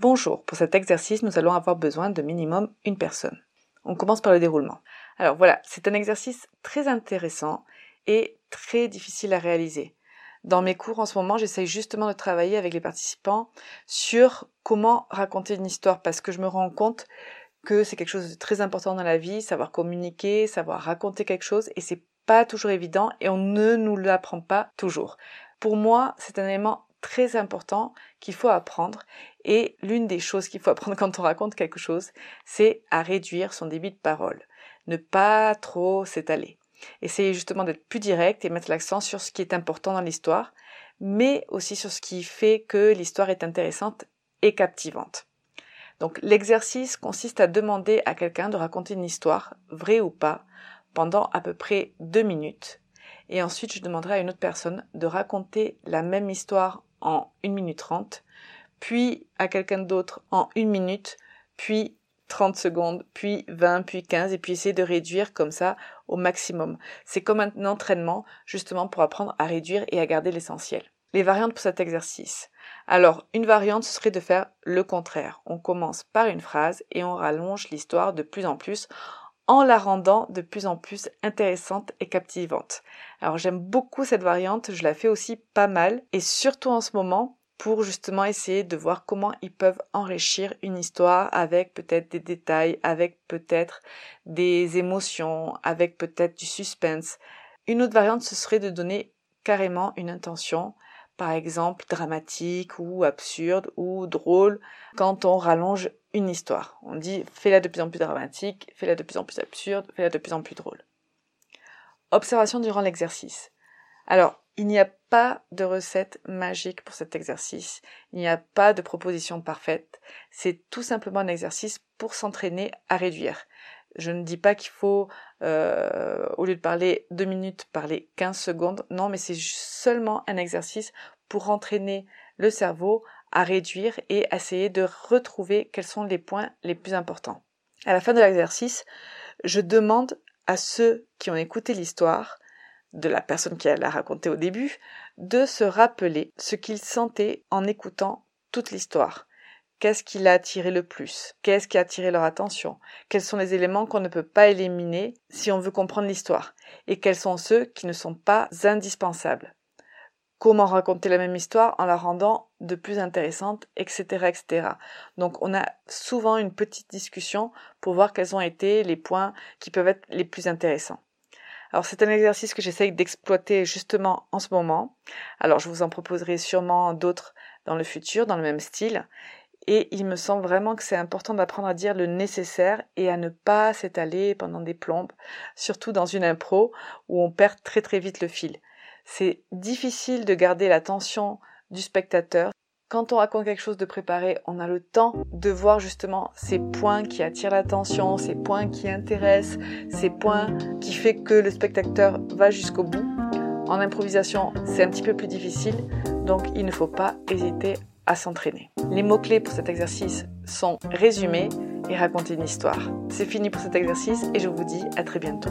Bonjour, pour cet exercice, nous allons avoir besoin de minimum une personne. On commence par le déroulement. Alors voilà, c'est un exercice très intéressant et très difficile à réaliser. Dans mes cours en ce moment, j'essaye justement de travailler avec les participants sur comment raconter une histoire parce que je me rends compte que c'est quelque chose de très important dans la vie, savoir communiquer, savoir raconter quelque chose et c'est pas toujours évident et on ne nous l'apprend pas toujours. Pour moi, c'est un élément très important qu'il faut apprendre. Et l'une des choses qu'il faut apprendre quand on raconte quelque chose, c'est à réduire son débit de parole. Ne pas trop s'étaler. Essayez justement d'être plus direct et mettre l'accent sur ce qui est important dans l'histoire, mais aussi sur ce qui fait que l'histoire est intéressante et captivante. Donc l'exercice consiste à demander à quelqu'un de raconter une histoire, vraie ou pas, pendant à peu près deux minutes. Et ensuite, je demanderai à une autre personne de raconter la même histoire en 1 minute 30, puis à quelqu'un d'autre en 1 minute, puis 30 secondes, puis 20, puis 15, et puis essayer de réduire comme ça au maximum. C'est comme un entraînement justement pour apprendre à réduire et à garder l'essentiel. Les variantes pour cet exercice. Alors, une variante, ce serait de faire le contraire. On commence par une phrase et on rallonge l'histoire de plus en plus en la rendant de plus en plus intéressante et captivante. Alors j'aime beaucoup cette variante, je la fais aussi pas mal et surtout en ce moment pour justement essayer de voir comment ils peuvent enrichir une histoire avec peut-être des détails, avec peut-être des émotions, avec peut-être du suspense. Une autre variante, ce serait de donner carrément une intention, par exemple dramatique ou absurde ou drôle, quand on rallonge une histoire. On dit fais-la de plus en plus dramatique, fais-la de plus en plus absurde, fais-la de plus en plus drôle. Observation durant l'exercice. Alors, il n'y a pas de recette magique pour cet exercice, il n'y a pas de proposition parfaite, c'est tout simplement un exercice pour s'entraîner à réduire. Je ne dis pas qu'il faut, euh, au lieu de parler deux minutes, parler 15 secondes. Non, mais c'est seulement un exercice pour entraîner le cerveau à réduire et essayer de retrouver quels sont les points les plus importants. À la fin de l'exercice, je demande à ceux qui ont écouté l'histoire, de la personne qui l'a raconté au début, de se rappeler ce qu'ils sentaient en écoutant toute l'histoire. Qu'est-ce qui l'a attiré le plus? Qu'est-ce qui a attiré leur attention? Quels sont les éléments qu'on ne peut pas éliminer si on veut comprendre l'histoire? Et quels sont ceux qui ne sont pas indispensables? Comment raconter la même histoire en la rendant de plus intéressante, etc., etc. Donc, on a souvent une petite discussion pour voir quels ont été les points qui peuvent être les plus intéressants. Alors, c'est un exercice que j'essaye d'exploiter justement en ce moment. Alors, je vous en proposerai sûrement d'autres dans le futur, dans le même style. Et il me semble vraiment que c'est important d'apprendre à dire le nécessaire et à ne pas s'étaler pendant des plombes, surtout dans une impro où on perd très très vite le fil. C'est difficile de garder l'attention du spectateur. Quand on raconte quelque chose de préparé, on a le temps de voir justement ces points qui attirent l'attention, ces points qui intéressent, ces points qui fait que le spectateur va jusqu'au bout. En improvisation, c'est un petit peu plus difficile, donc il ne faut pas hésiter s'entraîner. Les mots-clés pour cet exercice sont résumer et raconter une histoire. C'est fini pour cet exercice et je vous dis à très bientôt.